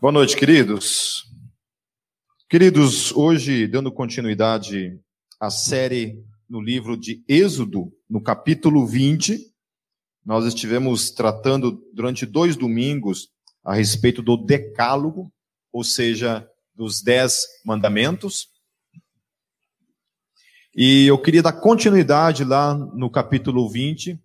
Boa noite, queridos. Queridos, hoje, dando continuidade à série no livro de Êxodo, no capítulo 20, nós estivemos tratando durante dois domingos a respeito do Decálogo, ou seja, dos Dez Mandamentos. E eu queria dar continuidade lá no capítulo 20,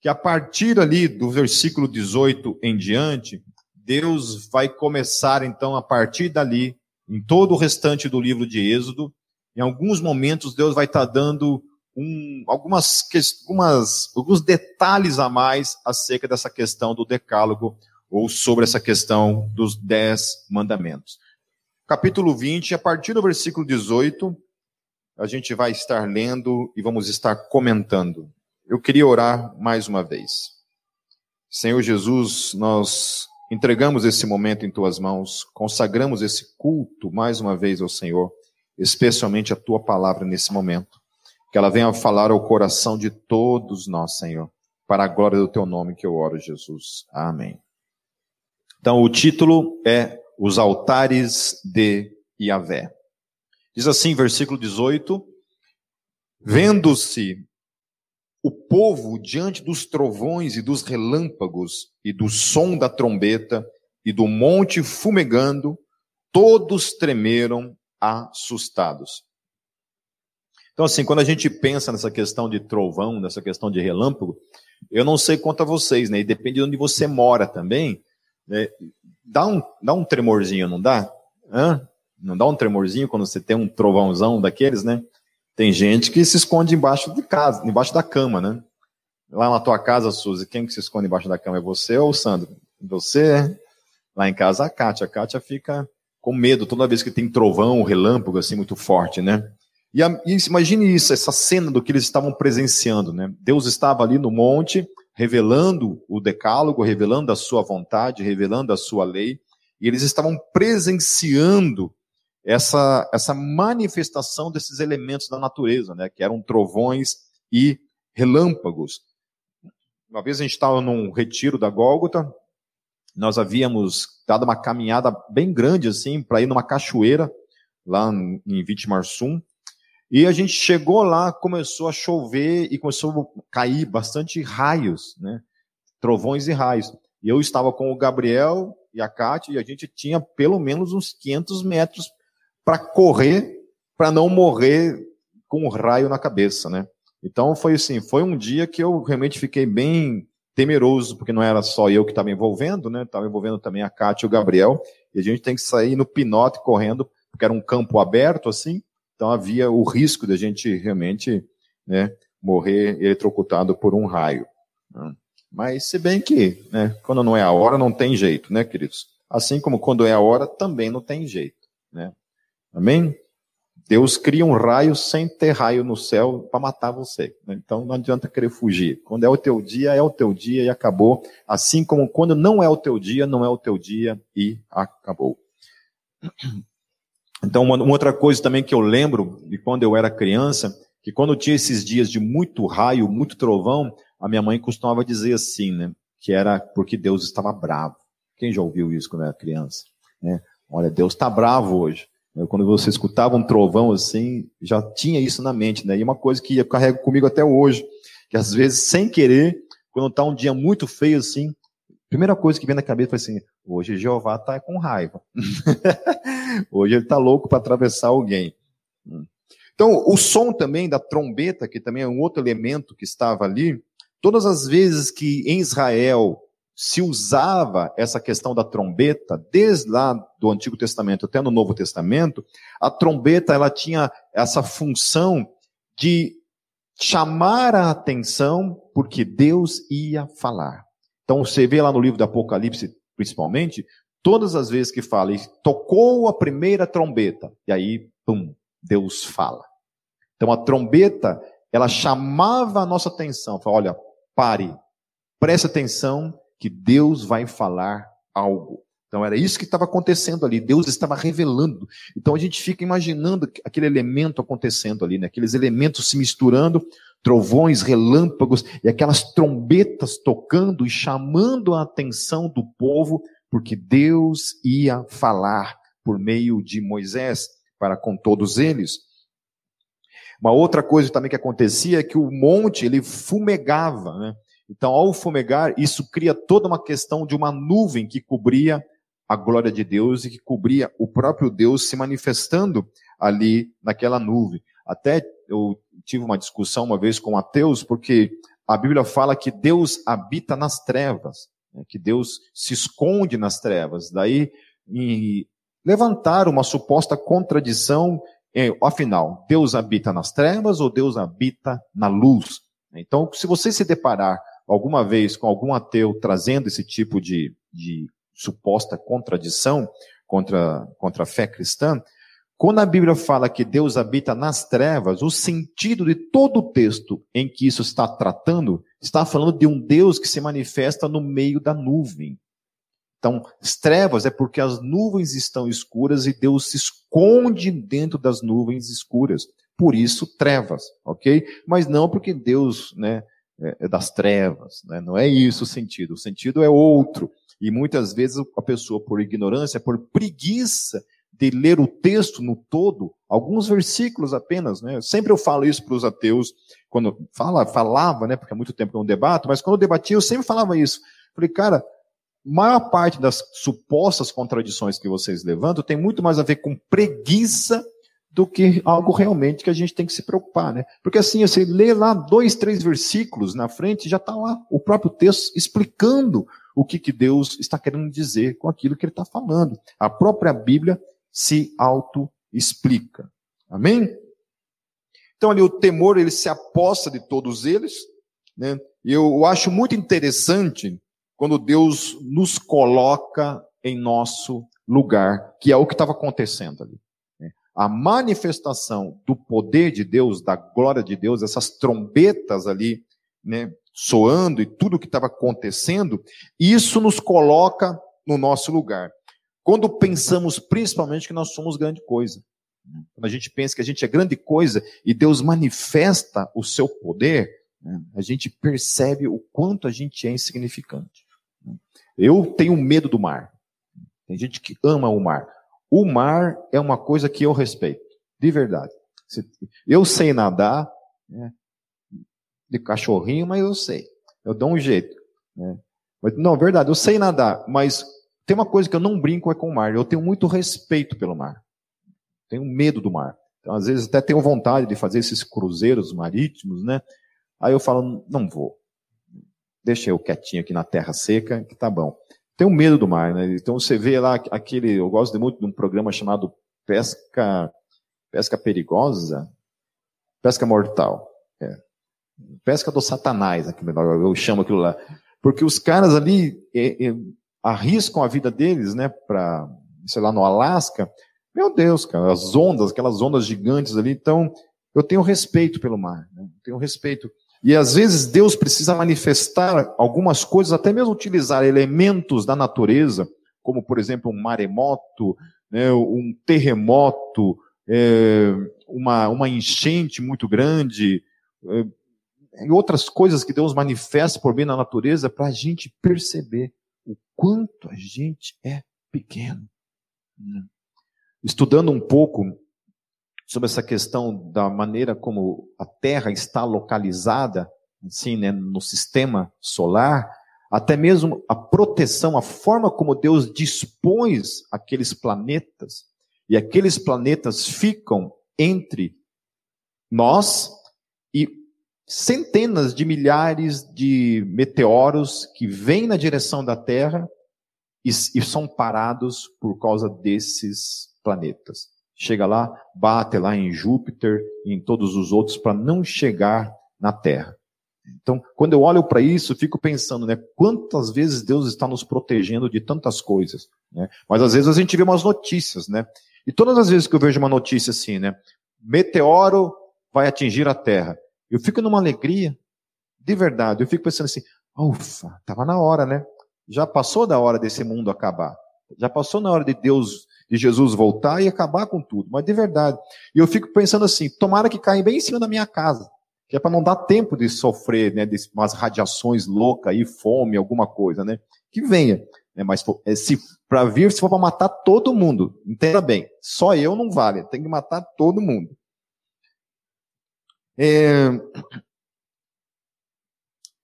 que a partir ali do versículo 18 em diante, Deus vai começar, então, a partir dali, em todo o restante do livro de Êxodo, em alguns momentos Deus vai estar dando um, algumas, algumas, alguns detalhes a mais acerca dessa questão do decálogo, ou sobre essa questão dos dez mandamentos. Capítulo 20, a partir do versículo 18, a gente vai estar lendo e vamos estar comentando. Eu queria orar mais uma vez. Senhor Jesus, nós Entregamos esse momento em tuas mãos, consagramos esse culto mais uma vez ao Senhor, especialmente a tua palavra nesse momento. Que ela venha falar ao coração de todos nós, Senhor, para a glória do teu nome que eu oro, Jesus. Amém. Então, o título é Os Altares de Yahvé. Diz assim, versículo 18: Vendo-se o povo, diante dos trovões e dos relâmpagos, e do som da trombeta, e do monte fumegando, todos tremeram assustados. Então, assim, quando a gente pensa nessa questão de trovão, nessa questão de relâmpago, eu não sei quanto a vocês, né? E depende de onde você mora também, né? dá, um, dá um tremorzinho, não dá? Hã? Não dá um tremorzinho quando você tem um trovãozão daqueles, né? Tem gente que se esconde embaixo de casa, embaixo da cama, né? Lá na tua casa, Suzy, quem que se esconde embaixo da cama? É você ou o Sandro? Você. Lá em casa, a Kátia. A Kátia fica com medo toda vez que tem trovão, relâmpago, assim, muito forte, né? E, a, e imagine isso, essa cena do que eles estavam presenciando, né? Deus estava ali no monte, revelando o decálogo, revelando a sua vontade, revelando a sua lei, e eles estavam presenciando essa, essa manifestação desses elementos da natureza, né, que eram trovões e relâmpagos. Uma vez a gente estava num retiro da Gólgota, nós havíamos dado uma caminhada bem grande assim para ir numa cachoeira lá em Vitimarsum, e a gente chegou lá, começou a chover e começou a cair bastante raios, né? Trovões e raios. E eu estava com o Gabriel e a Kátia e a gente tinha pelo menos uns 500 metros para correr, para não morrer com um raio na cabeça, né? Então foi assim, foi um dia que eu realmente fiquei bem temeroso, porque não era só eu que estava envolvendo, né? Estava envolvendo também a Cátia e o Gabriel, e a gente tem que sair no pinote correndo, porque era um campo aberto assim, então havia o risco de a gente realmente, né, morrer eletrocutado por um raio. Né? Mas se bem que, né, quando não é a hora, não tem jeito, né, queridos? Assim como quando é a hora, também não tem jeito, né? Amém? Deus cria um raio sem ter raio no céu para matar você. Né? Então não adianta querer fugir. Quando é o teu dia, é o teu dia e acabou. Assim como quando não é o teu dia, não é o teu dia e acabou. Então, uma, uma outra coisa também que eu lembro de quando eu era criança, que quando tinha esses dias de muito raio, muito trovão, a minha mãe costumava dizer assim, né? Que era porque Deus estava bravo. Quem já ouviu isso quando era criança? Né? Olha, Deus está bravo hoje. Quando você escutava um trovão assim, já tinha isso na mente, né? E uma coisa que eu carrego comigo até hoje, que às vezes, sem querer, quando está um dia muito feio assim, primeira coisa que vem na cabeça foi assim: hoje Jeová está com raiva. hoje ele está louco para atravessar alguém. Então, o som também da trombeta, que também é um outro elemento que estava ali, todas as vezes que em Israel se usava essa questão da trombeta, desde lá do Antigo Testamento até no Novo Testamento, a trombeta ela tinha essa função de chamar a atenção porque Deus ia falar. Então você vê lá no livro do Apocalipse, principalmente, todas as vezes que fala, e tocou a primeira trombeta, e aí, pum, Deus fala. Então a trombeta, ela chamava a nossa atenção, fala, olha, pare, preste atenção, que Deus vai falar algo. Então era isso que estava acontecendo ali. Deus estava revelando. Então a gente fica imaginando aquele elemento acontecendo ali, né? aqueles elementos se misturando, trovões, relâmpagos e aquelas trombetas tocando e chamando a atenção do povo Porque Deus ia falar por meio de Moisés para com todos eles. Uma outra coisa também que acontecia é que o monte ele fumegava, né? Então, ao fumegar, isso cria toda uma questão de uma nuvem que cobria a glória de Deus e que cobria o próprio Deus se manifestando ali naquela nuvem. Até eu tive uma discussão uma vez com Mateus, porque a Bíblia fala que Deus habita nas trevas, né? que Deus se esconde nas trevas. Daí, levantar uma suposta contradição, é, afinal, Deus habita nas trevas ou Deus habita na luz? Então, se você se deparar alguma vez com algum ateu trazendo esse tipo de, de suposta contradição contra, contra a fé cristã, quando a Bíblia fala que Deus habita nas trevas, o sentido de todo o texto em que isso está tratando, está falando de um Deus que se manifesta no meio da nuvem. Então, as trevas é porque as nuvens estão escuras e Deus se esconde dentro das nuvens escuras. Por isso, trevas, ok? Mas não porque Deus né, é, é das trevas, né? não é isso o sentido. O sentido é outro. E muitas vezes a pessoa, por ignorância, por preguiça de ler o texto no todo, alguns versículos apenas, né? Sempre eu falo isso para os ateus, quando fala, falava, né? Porque há muito tempo que eu não debato, mas quando eu debatia, eu sempre falava isso. Falei, cara, maior parte das supostas contradições que vocês levantam tem muito mais a ver com preguiça do que algo realmente que a gente tem que se preocupar, né? Porque assim, você lê lá dois, três versículos na frente, já está lá o próprio texto explicando o que, que Deus está querendo dizer com aquilo que ele está falando. A própria Bíblia se auto-explica. Amém? Então ali o temor, ele se aposta de todos eles, né? Eu acho muito interessante quando Deus nos coloca em nosso lugar, que é o que estava acontecendo ali. A manifestação do poder de Deus, da glória de Deus, essas trombetas ali, né, soando e tudo o que estava acontecendo, isso nos coloca no nosso lugar. Quando pensamos principalmente que nós somos grande coisa. Quando a gente pensa que a gente é grande coisa e Deus manifesta o seu poder, a gente percebe o quanto a gente é insignificante. Eu tenho medo do mar. Tem gente que ama o mar. O mar é uma coisa que eu respeito, de verdade. Eu sei nadar, né, de cachorrinho, mas eu sei. Eu dou um jeito. Né? Mas, não, verdade, eu sei nadar, mas tem uma coisa que eu não brinco é com o mar. Eu tenho muito respeito pelo mar. Tenho medo do mar. Então, às vezes, até tenho vontade de fazer esses cruzeiros marítimos, né? Aí eu falo, não vou deixa eu quietinho aqui na terra seca, que tá bom. Tenho medo do mar, né? Então você vê lá aquele, eu gosto muito de um programa chamado Pesca, Pesca Perigosa, Pesca Mortal. É. Pesca do Satanás, eu chamo aquilo lá. Porque os caras ali é, é, arriscam a vida deles, né, para, sei lá, no Alasca. Meu Deus, cara, as ondas, aquelas ondas gigantes ali. Então, eu tenho respeito pelo mar, né? tenho respeito. E às vezes Deus precisa manifestar algumas coisas, até mesmo utilizar elementos da natureza, como por exemplo um maremoto, né, um terremoto, é, uma, uma enchente muito grande, é, e outras coisas que Deus manifesta por meio da natureza para a gente perceber o quanto a gente é pequeno. Estudando um pouco sobre essa questão da maneira como a Terra está localizada, assim, né, no sistema solar, até mesmo a proteção, a forma como Deus dispôs aqueles planetas, e aqueles planetas ficam entre nós e centenas de milhares de meteoros que vêm na direção da Terra e, e são parados por causa desses planetas. Chega lá, bate lá em Júpiter e em todos os outros para não chegar na Terra. Então, quando eu olho para isso, fico pensando, né, quantas vezes Deus está nos protegendo de tantas coisas, né? Mas às vezes a gente vê umas notícias, né? E todas as vezes que eu vejo uma notícia assim, né, meteoro vai atingir a Terra, eu fico numa alegria, de verdade, eu fico pensando assim, ufa, estava na hora, né? Já passou da hora desse mundo acabar. Já passou na hora de Deus de Jesus voltar e acabar com tudo, mas de verdade. E eu fico pensando assim, tomara que caia bem em cima da minha casa, que é para não dar tempo de sofrer, né, de umas radiações loucas aí, fome, alguma coisa, né? Que venha. É, mas é, se para vir, se for para matar todo mundo, entenda bem, só eu não vale, tem que matar todo mundo. É...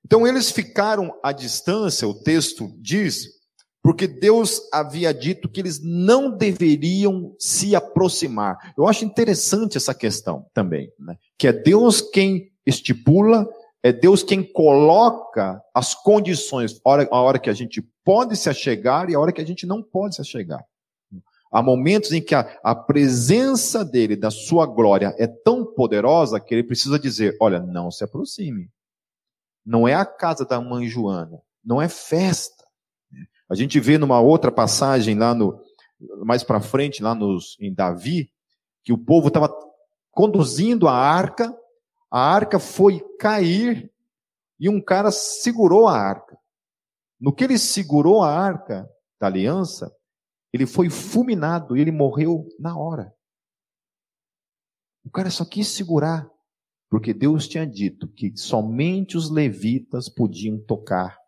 Então eles ficaram à distância, o texto diz, porque Deus havia dito que eles não deveriam se aproximar. Eu acho interessante essa questão também, né? que é Deus quem estipula, é Deus quem coloca as condições, a hora, a hora que a gente pode se achegar e a hora que a gente não pode se achegar. Há momentos em que a, a presença dele, da sua glória, é tão poderosa que ele precisa dizer: olha, não se aproxime. Não é a casa da mãe Joana, não é festa. A gente vê numa outra passagem lá no mais para frente, lá nos, em Davi, que o povo estava conduzindo a arca, a arca foi cair e um cara segurou a arca. No que ele segurou a arca da aliança, ele foi fulminado e ele morreu na hora. O cara só quis segurar, porque Deus tinha dito que somente os levitas podiam tocar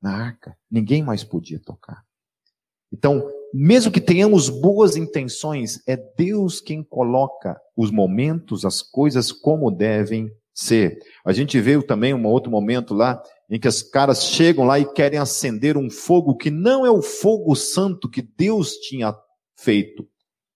na arca. Ninguém mais podia tocar. Então, mesmo que tenhamos boas intenções, é Deus quem coloca os momentos, as coisas como devem ser. A gente vê também um outro momento lá em que os caras chegam lá e querem acender um fogo que não é o fogo santo que Deus tinha feito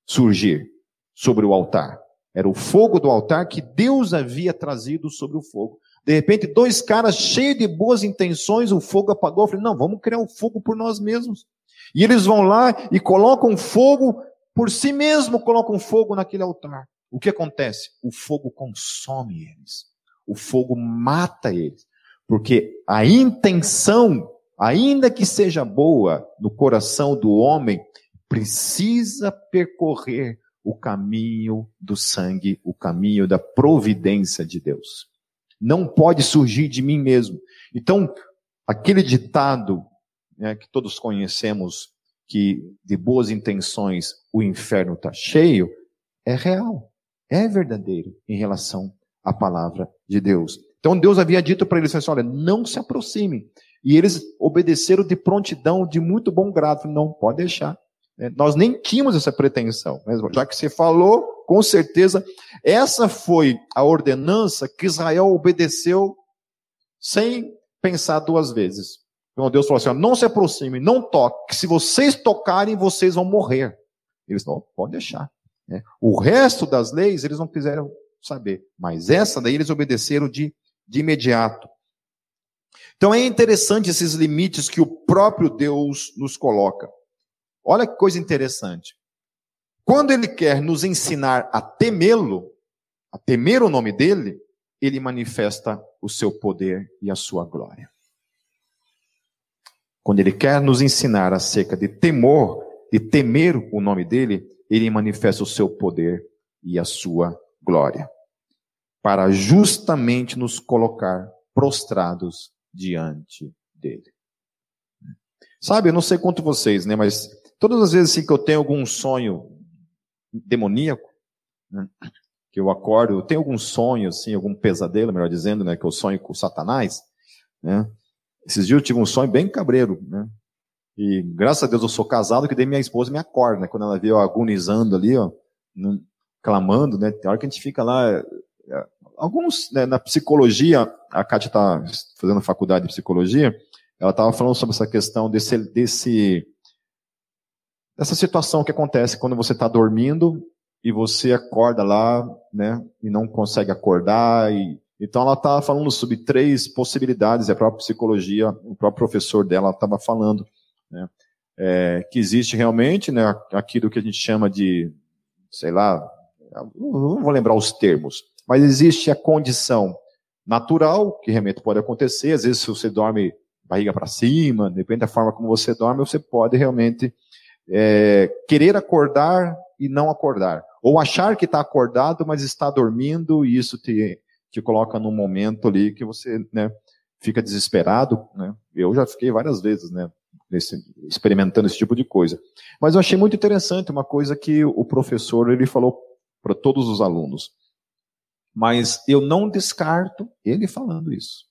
surgir sobre o altar. Era o fogo do altar que Deus havia trazido sobre o fogo. De repente, dois caras cheios de boas intenções, o fogo apagou. Eu falei, não, vamos criar um fogo por nós mesmos. E eles vão lá e colocam fogo por si mesmo, colocam fogo naquele altar. O que acontece? O fogo consome eles. O fogo mata eles. Porque a intenção, ainda que seja boa no coração do homem, precisa percorrer o caminho do sangue, o caminho da providência de Deus não pode surgir de mim mesmo. Então, aquele ditado né, que todos conhecemos, que de boas intenções o inferno está cheio, é real, é verdadeiro em relação à palavra de Deus. Então Deus havia dito para eles assim, olha, não se aproxime. E eles obedeceram de prontidão, de muito bom grado. Não, pode deixar. É, nós nem tínhamos essa pretensão. Já que você falou, com certeza, essa foi a ordenança que Israel obedeceu sem pensar duas vezes. Então Deus falou assim: não se aproxime, não toque, se vocês tocarem, vocês vão morrer. Eles não, pode deixar. Né? O resto das leis eles não quiseram saber, mas essa daí eles obedeceram de, de imediato. Então é interessante esses limites que o próprio Deus nos coloca. Olha que coisa interessante. Quando ele quer nos ensinar a temê-lo, a temer o nome dele, ele manifesta o seu poder e a sua glória. Quando ele quer nos ensinar acerca de temor, de temer o nome dele, ele manifesta o seu poder e a sua glória. Para justamente nos colocar prostrados diante dele. Sabe, eu não sei quanto vocês, né, mas todas as vezes assim, que eu tenho algum sonho demoníaco, né? que eu acordo, eu tenho algum sonho, assim, algum pesadelo, melhor dizendo, né, que eu sonho com Satanás, né? Esses dias eu tive um sonho bem cabreiro, né? E graças a Deus eu sou casado, que daí minha esposa me acorda, né? Quando ela vê eu agonizando ali, ó, né? clamando, né? Tem hora que a gente fica lá, é, alguns, né, na psicologia, a Kátia está fazendo faculdade de psicologia, ela estava falando sobre essa questão desse, desse essa situação que acontece quando você está dormindo e você acorda lá, né, e não consegue acordar. E, então ela estava falando sobre três possibilidades, a própria psicologia, o próprio professor dela estava falando, né, é, que existe realmente, né, aquilo que a gente chama de, sei lá, não vou lembrar os termos, mas existe a condição natural, que realmente pode acontecer, às vezes se você dorme barriga para cima, depende da forma como você dorme, você pode realmente é, querer acordar e não acordar. Ou achar que está acordado, mas está dormindo, e isso te, te coloca num momento ali que você né, fica desesperado. Né? Eu já fiquei várias vezes né, nesse, experimentando esse tipo de coisa. Mas eu achei muito interessante uma coisa que o professor ele falou para todos os alunos. Mas eu não descarto ele falando isso.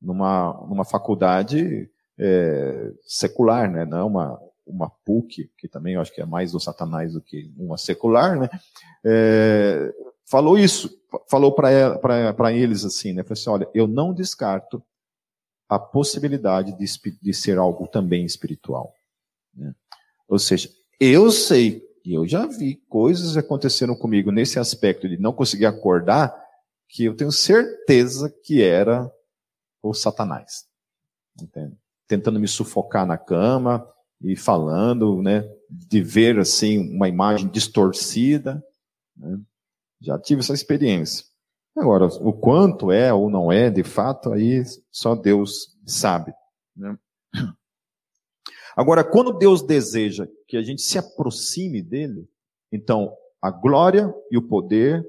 Numa, numa faculdade é, secular, né? Não é uma, uma PUC, que também eu acho que é mais do Satanás do que uma secular, né? É, falou isso, falou para eles assim, né? Falou assim, olha, eu não descarto a possibilidade de, de ser algo também espiritual. Né? Ou seja, eu sei, eu já vi coisas acontecendo comigo nesse aspecto de não conseguir acordar, que eu tenho certeza que era o Satanás. Entende? Tentando me sufocar na cama e falando, né, de ver assim uma imagem distorcida. Né? Já tive essa experiência. Agora, o quanto é ou não é, de fato, aí só Deus sabe. Né? Agora, quando Deus deseja que a gente se aproxime dele, então a glória e o poder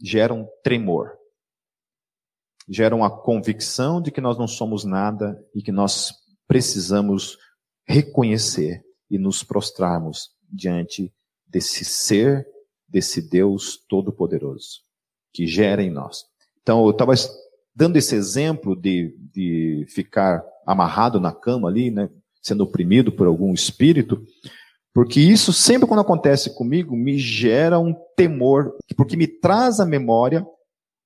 geram tremor. Geram a convicção de que nós não somos nada e que nós precisamos reconhecer e nos prostrarmos diante desse ser, desse Deus Todo-Poderoso, que gera em nós. Então, eu estava dando esse exemplo de, de ficar amarrado na cama ali, né, sendo oprimido por algum espírito, porque isso sempre quando acontece comigo me gera um temor, porque me traz à memória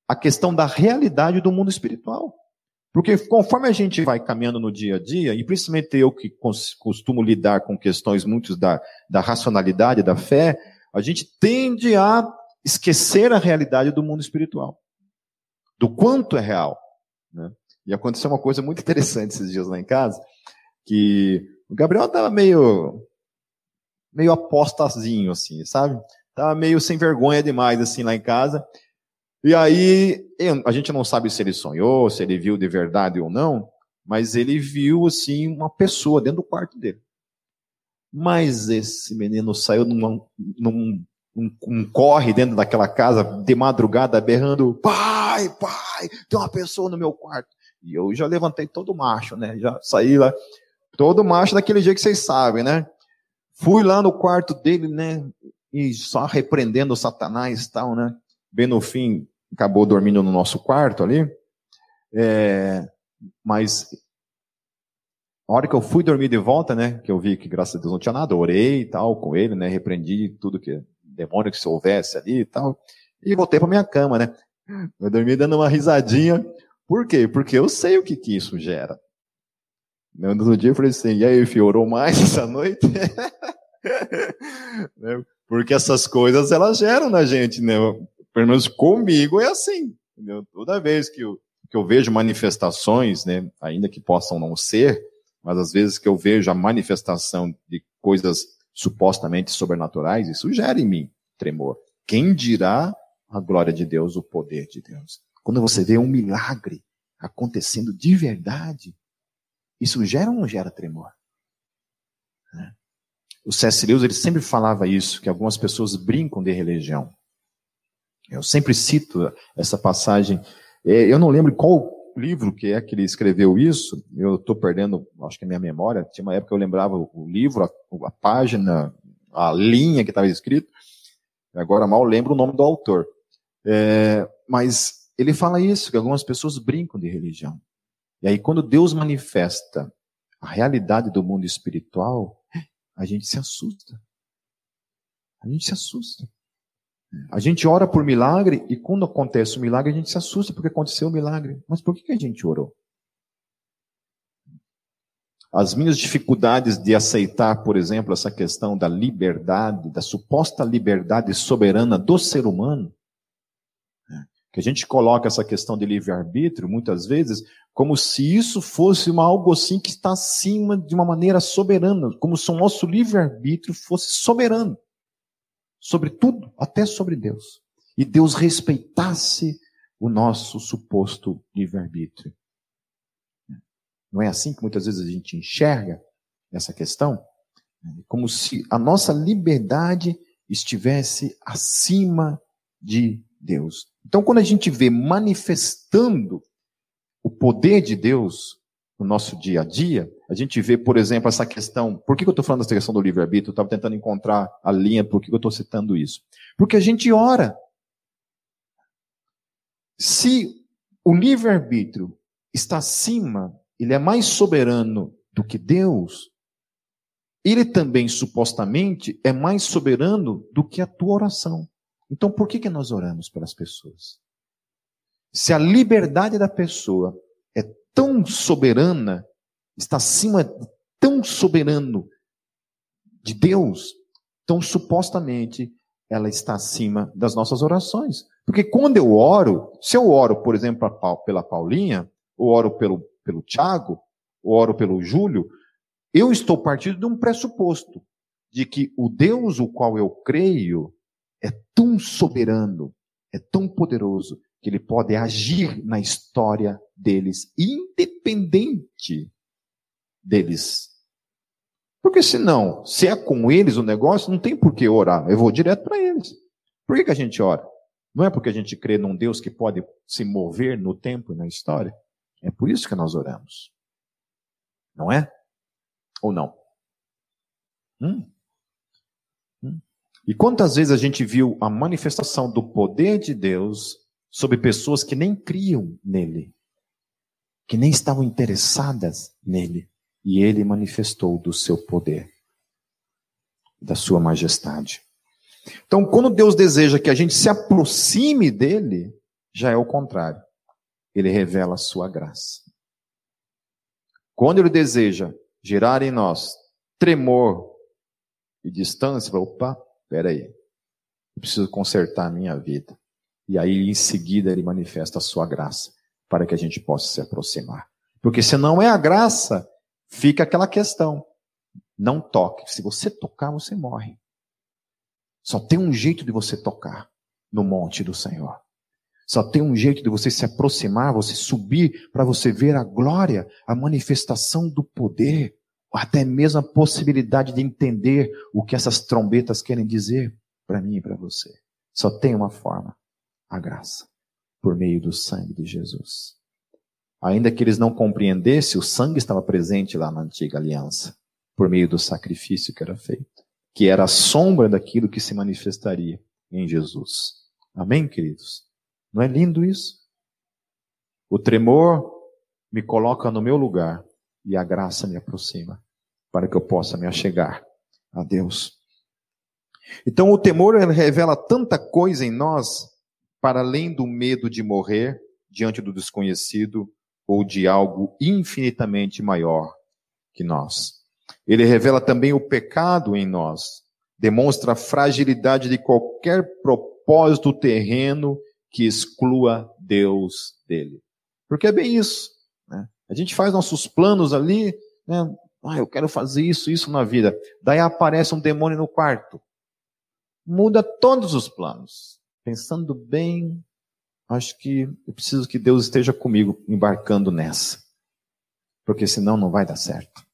a questão da realidade do mundo espiritual. Porque conforme a gente vai caminhando no dia a dia, e principalmente eu que costumo lidar com questões muitas da, da racionalidade, da fé, a gente tende a esquecer a realidade do mundo espiritual. Do quanto é real. Né? E aconteceu uma coisa muito interessante esses dias lá em casa, que o Gabriel estava meio meio apostazinho, assim, sabe? Tava meio sem vergonha demais, assim, lá em casa. E aí, a gente não sabe se ele sonhou, se ele viu de verdade ou não, mas ele viu, assim, uma pessoa dentro do quarto dele. Mas esse menino saiu num, num um, um, corre dentro daquela casa de madrugada berrando: pai, pai, tem uma pessoa no meu quarto. E eu já levantei todo macho, né? Já saí lá, todo macho daquele jeito que vocês sabem, né? Fui lá no quarto dele, né? E só repreendendo o Satanás e tal, né? Bem no fim, acabou dormindo no nosso quarto ali. É, mas a hora que eu fui dormir de volta, né? Que eu vi que graças a Deus não tinha nada, orei e tal com ele, né? Repreendi tudo que demônio que se houvesse ali e tal. E voltei para minha cama, né? Eu dormi dando uma risadinha. Por quê? Porque eu sei o que, que isso gera. No outro dia eu falei assim, e aí, filho, orou mais essa noite? Né? Porque essas coisas, elas geram na gente, né? Pelo menos comigo é assim. Entendeu? Toda vez que eu, que eu vejo manifestações, né, ainda que possam não ser, mas às vezes que eu vejo a manifestação de coisas supostamente sobrenaturais, isso gera em mim tremor. Quem dirá a glória de Deus, o poder de Deus? Quando você vê um milagre acontecendo de verdade, isso gera ou não gera tremor? Né? O C.S. Lewis ele sempre falava isso, que algumas pessoas brincam de religião. Eu sempre cito essa passagem. É, eu não lembro qual livro que é que ele escreveu isso. Eu estou perdendo, acho que a minha memória. Tinha uma época que eu lembrava o livro, a, a página, a linha que estava escrito. Agora mal lembro o nome do autor. É, mas ele fala isso, que algumas pessoas brincam de religião. E aí, quando Deus manifesta a realidade do mundo espiritual, a gente se assusta. A gente se assusta. A gente ora por milagre e quando acontece o milagre a gente se assusta porque aconteceu o milagre. Mas por que a gente orou? As minhas dificuldades de aceitar, por exemplo, essa questão da liberdade, da suposta liberdade soberana do ser humano, que a gente coloca essa questão de livre-arbítrio, muitas vezes, como se isso fosse uma, algo assim que está acima de uma maneira soberana, como se o nosso livre-arbítrio fosse soberano. Sobre tudo, até sobre Deus. E Deus respeitasse o nosso suposto livre-arbítrio. Não é assim que muitas vezes a gente enxerga essa questão? Como se a nossa liberdade estivesse acima de Deus. Então, quando a gente vê manifestando o poder de Deus no nosso dia a dia, a gente vê, por exemplo, essa questão. Por que eu estou falando dessa questão do livre-arbítrio? Eu estava tentando encontrar a linha por que eu estou citando isso. Porque a gente ora. Se o livre-arbítrio está acima ele é mais soberano do que Deus, ele também supostamente é mais soberano do que a tua oração. Então por que, que nós oramos pelas pessoas? Se a liberdade da pessoa é tão soberana, está acima, tão soberano de Deus, então supostamente ela está acima das nossas orações. Porque quando eu oro, se eu oro, por exemplo, pela Paulinha, ou oro pelo, pelo Tiago, ou oro pelo Júlio, eu estou partindo de um pressuposto de que o Deus o qual eu creio é tão soberano, é tão poderoso, que ele pode agir na história deles, independente deles. Porque senão, se é com eles o negócio, não tem por que orar. Eu vou direto para eles. Por que, que a gente ora? Não é porque a gente crê num Deus que pode se mover no tempo e na história? É por isso que nós oramos. Não é? Ou não? Hum? Hum? E quantas vezes a gente viu a manifestação do poder de Deus sobre pessoas que nem criam nele, que nem estavam interessadas nele, e ele manifestou do seu poder, da sua majestade. Então, quando Deus deseja que a gente se aproxime dele, já é o contrário. Ele revela a sua graça. Quando ele deseja gerar em nós tremor e distância, opa, peraí, eu preciso consertar a minha vida. E aí, em seguida, ele manifesta a sua graça para que a gente possa se aproximar. Porque se não é a graça, fica aquela questão. Não toque. Se você tocar, você morre. Só tem um jeito de você tocar no monte do Senhor. Só tem um jeito de você se aproximar, você subir para você ver a glória, a manifestação do poder, até mesmo a possibilidade de entender o que essas trombetas querem dizer para mim e para você. Só tem uma forma a graça, por meio do sangue de Jesus. Ainda que eles não compreendessem, o sangue estava presente lá na antiga aliança, por meio do sacrifício que era feito, que era a sombra daquilo que se manifestaria em Jesus. Amém, queridos? Não é lindo isso? O tremor me coloca no meu lugar e a graça me aproxima para que eu possa me achegar a Deus. Então o temor revela tanta coisa em nós para além do medo de morrer diante do desconhecido ou de algo infinitamente maior que nós. Ele revela também o pecado em nós, demonstra a fragilidade de qualquer propósito terreno que exclua Deus dele. Porque é bem isso. Né? A gente faz nossos planos ali, né? ah, eu quero fazer isso, isso na vida. Daí aparece um demônio no quarto. Muda todos os planos pensando bem, acho que eu preciso que Deus esteja comigo embarcando nessa. Porque senão não vai dar certo.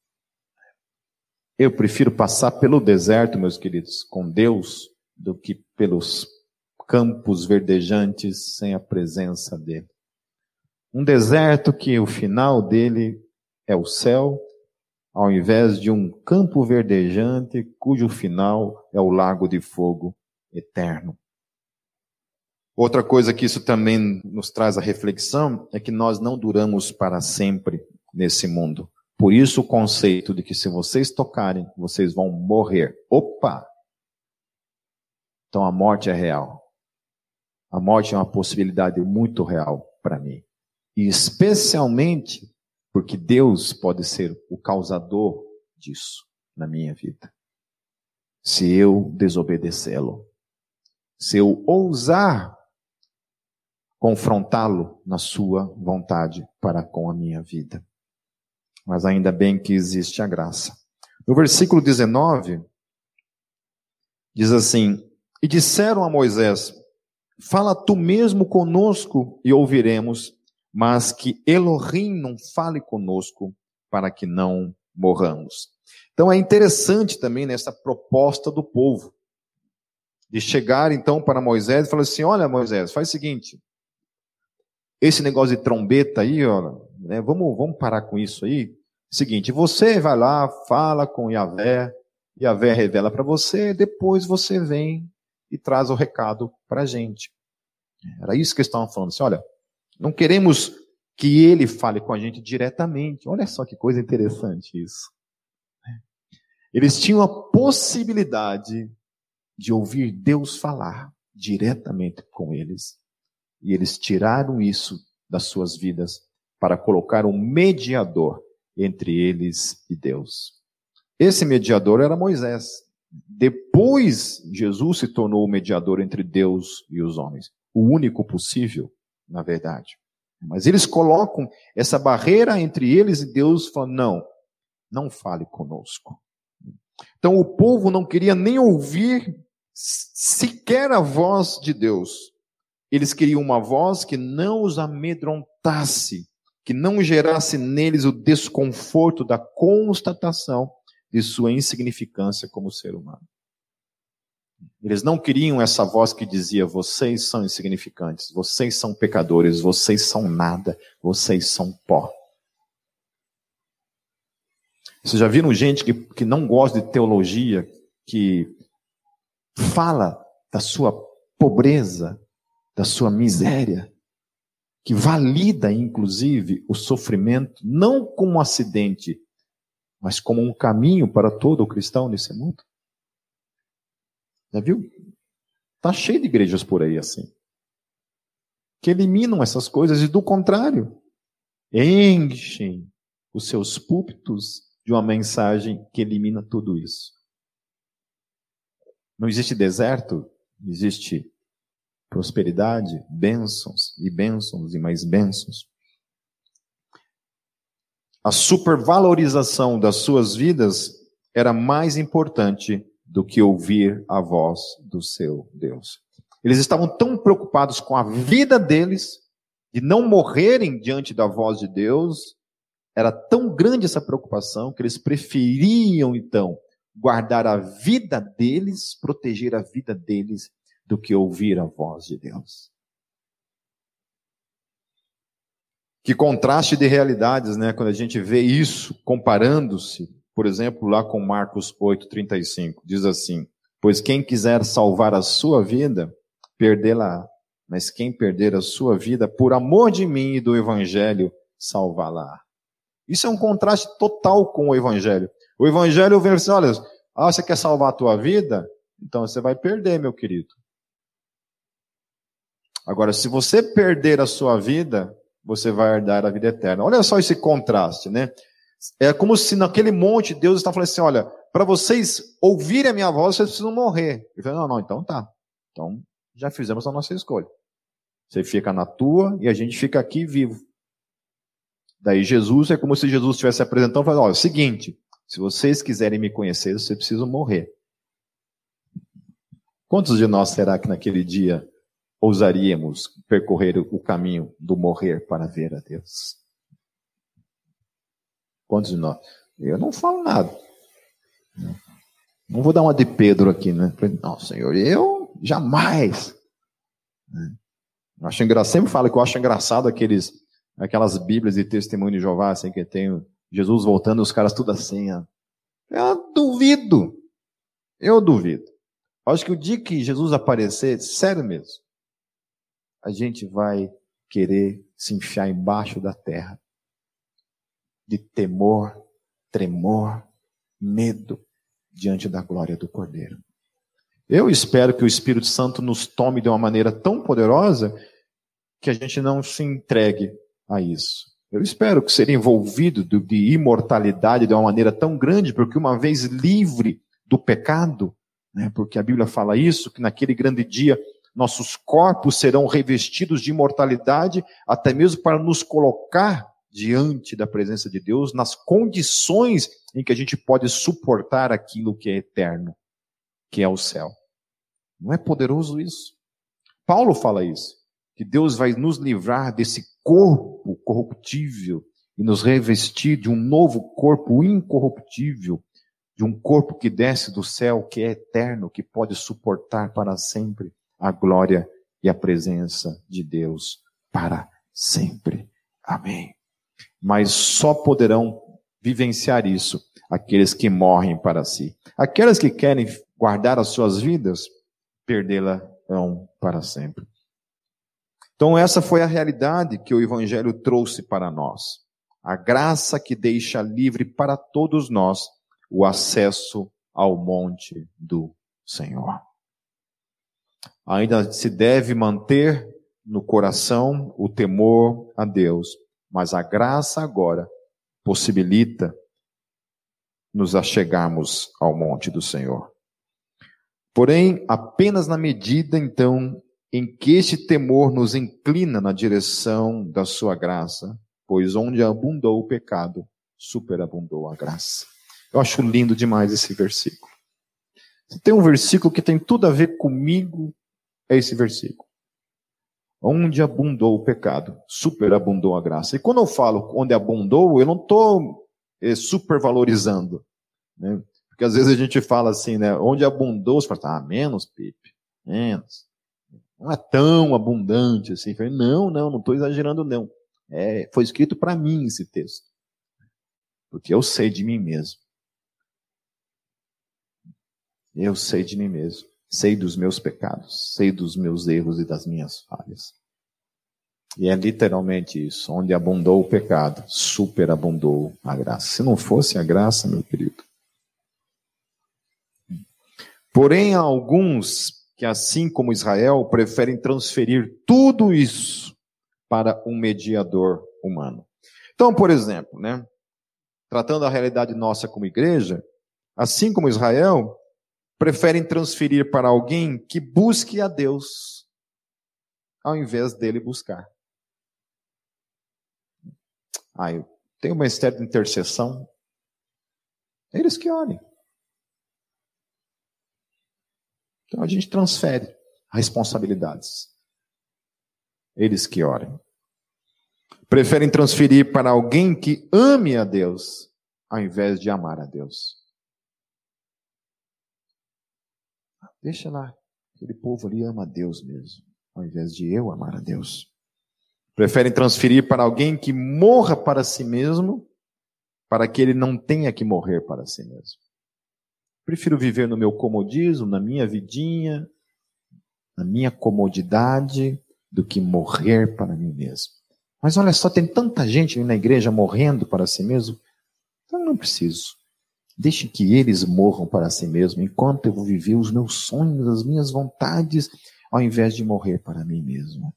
Eu prefiro passar pelo deserto, meus queridos, com Deus, do que pelos campos verdejantes sem a presença dele. Um deserto que o final dele é o céu, ao invés de um campo verdejante cujo final é o lago de fogo eterno. Outra coisa que isso também nos traz a reflexão é que nós não duramos para sempre nesse mundo. Por isso o conceito de que se vocês tocarem, vocês vão morrer. Opa! Então a morte é real. A morte é uma possibilidade muito real para mim. E especialmente porque Deus pode ser o causador disso na minha vida. Se eu desobedecê-lo. Se eu ousar confrontá-lo na sua vontade para com a minha vida. Mas ainda bem que existe a graça. No versículo 19, diz assim: E disseram a Moisés: Fala tu mesmo conosco e ouviremos, mas que Elohim não fale conosco para que não morramos. Então é interessante também nessa proposta do povo de chegar então para Moisés e falar assim: Olha, Moisés, faz o seguinte, esse negócio de trombeta aí, ó, né, vamos, vamos parar com isso aí. Seguinte, você vai lá, fala com Yahvé, Yahvé revela para você, depois você vem e traz o recado para a gente. Era isso que eles estavam falando. Assim, olha, não queremos que ele fale com a gente diretamente. Olha só que coisa interessante isso. Eles tinham a possibilidade de ouvir Deus falar diretamente com eles. E eles tiraram isso das suas vidas para colocar um mediador entre eles e Deus. Esse mediador era Moisés. Depois, Jesus se tornou o mediador entre Deus e os homens. O único possível, na verdade. Mas eles colocam essa barreira entre eles e Deus, falando: não, não fale conosco. Então o povo não queria nem ouvir sequer a voz de Deus. Eles queriam uma voz que não os amedrontasse, que não gerasse neles o desconforto da constatação de sua insignificância como ser humano. Eles não queriam essa voz que dizia: vocês são insignificantes, vocês são pecadores, vocês são nada, vocês são pó. Vocês já viram gente que, que não gosta de teologia, que fala da sua pobreza, da sua miséria, que valida, inclusive, o sofrimento, não como um acidente, mas como um caminho para todo o cristão nesse mundo? Já viu? Está cheio de igrejas por aí assim. Que eliminam essas coisas e, do contrário, enchem os seus púlpitos de uma mensagem que elimina tudo isso. Não existe deserto, existe prosperidade, bênçãos e bênçãos e mais bênçãos. A supervalorização das suas vidas era mais importante do que ouvir a voz do seu Deus. Eles estavam tão preocupados com a vida deles, de não morrerem diante da voz de Deus, era tão grande essa preocupação que eles preferiam então guardar a vida deles, proteger a vida deles, do que ouvir a voz de Deus. Que contraste de realidades, né? Quando a gente vê isso comparando-se por exemplo, lá com Marcos 8,35, diz assim: Pois quem quiser salvar a sua vida, perdê-la. Mas quem perder a sua vida, por amor de mim e do Evangelho, salvá-la. Isso é um contraste total com o Evangelho. O Evangelho vem assim: olha, ah, você quer salvar a tua vida? Então você vai perder, meu querido. Agora, se você perder a sua vida, você vai herdar a vida eterna. Olha só esse contraste, né? É como se naquele monte Deus está falando assim: olha, para vocês ouvirem a minha voz, vocês precisam morrer. Ele falou: não, não, então tá. Então já fizemos a nossa escolha. Você fica na tua e a gente fica aqui vivo. Daí Jesus é como se Jesus estivesse apresentando falando: olha, é o seguinte, se vocês quiserem me conhecer, vocês precisam morrer. Quantos de nós será que naquele dia ousaríamos percorrer o caminho do morrer para ver a Deus? Quantos de nós? Eu não falo nada. Não vou dar uma de Pedro aqui, né? Não, Senhor, eu jamais. Eu acho engraçado, sempre falo que eu acho engraçado aqueles, aquelas Bíblias de testemunho de Jeová, assim, que tem Jesus voltando, os caras tudo assim, ó. Eu duvido. Eu duvido. Acho que o dia que Jesus aparecer, sério mesmo, a gente vai querer se enfiar embaixo da terra de temor, tremor, medo diante da glória do Cordeiro. Eu espero que o Espírito Santo nos tome de uma maneira tão poderosa que a gente não se entregue a isso. Eu espero que ser envolvido de imortalidade de uma maneira tão grande, porque uma vez livre do pecado, né, porque a Bíblia fala isso, que naquele grande dia nossos corpos serão revestidos de imortalidade, até mesmo para nos colocar diante da presença de Deus, nas condições em que a gente pode suportar aquilo que é eterno, que é o céu. Não é poderoso isso? Paulo fala isso, que Deus vai nos livrar desse corpo corruptível e nos revestir de um novo corpo incorruptível, de um corpo que desce do céu, que é eterno, que pode suportar para sempre a glória e a presença de Deus para sempre. Amém mas só poderão vivenciar isso aqueles que morrem para si. Aqueles que querem guardar as suas vidas, perdê-la-ão para sempre. Então, essa foi a realidade que o Evangelho trouxe para nós. A graça que deixa livre para todos nós o acesso ao monte do Senhor. Ainda se deve manter no coração o temor a Deus, mas a graça agora possibilita nos achegarmos ao monte do Senhor. Porém, apenas na medida, então, em que este temor nos inclina na direção da sua graça, pois onde abundou o pecado, superabundou a graça. Eu acho lindo demais esse versículo. Se tem um versículo que tem tudo a ver comigo, é esse versículo. Onde abundou o pecado, superabundou a graça. E quando eu falo onde abundou, eu não estou é, supervalorizando. Né? Porque às vezes a gente fala assim, né? Onde abundou, você fala, ah, menos, Pipe, menos. Não é tão abundante assim. falei, não, não, não estou exagerando, não. É, foi escrito para mim esse texto. Porque eu sei de mim mesmo. Eu sei de mim mesmo. Sei dos meus pecados. Sei dos meus erros e das minhas falhas. E é literalmente isso. Onde abundou o pecado, superabundou a graça. Se não fosse a graça, meu querido, Porém, há alguns que, assim como Israel, preferem transferir tudo isso para um mediador humano. Então, por exemplo, né, tratando a realidade nossa como igreja, assim como Israel, preferem transferir para alguém que busque a Deus, ao invés dele buscar. Ah, eu tenho uma ministério de intercessão. Eles que orem. Então a gente transfere responsabilidades. Eles que orem. Preferem transferir para alguém que ame a Deus, ao invés de amar a Deus. Deixa lá, aquele povo ali ama a Deus mesmo, ao invés de eu amar a Deus. Preferem transferir para alguém que morra para si mesmo, para que ele não tenha que morrer para si mesmo. Prefiro viver no meu comodismo, na minha vidinha, na minha comodidade, do que morrer para mim mesmo. Mas olha só, tem tanta gente na igreja morrendo para si mesmo. Então não preciso. Deixe que eles morram para si mesmo, enquanto eu vou viver os meus sonhos, as minhas vontades, ao invés de morrer para mim mesmo.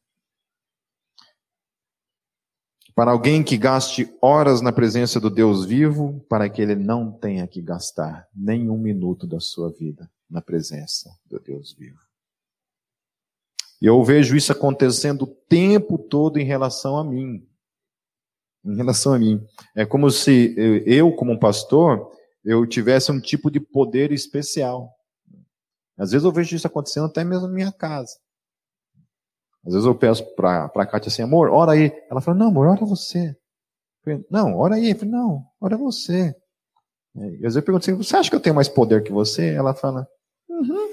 Para alguém que gaste horas na presença do Deus vivo, para que ele não tenha que gastar nenhum minuto da sua vida na presença do Deus vivo. E eu vejo isso acontecendo o tempo todo em relação a mim. Em relação a mim. É como se eu, como um pastor, eu tivesse um tipo de poder especial. Às vezes eu vejo isso acontecendo até mesmo na minha casa. Às vezes eu peço para a Kátia assim, amor, ora aí. Ela fala, não, amor, ora você. Falei, não, ora aí. Eu falei, não, ora você. E às vezes eu pergunto assim, você acha que eu tenho mais poder que você? Ela fala, uhum.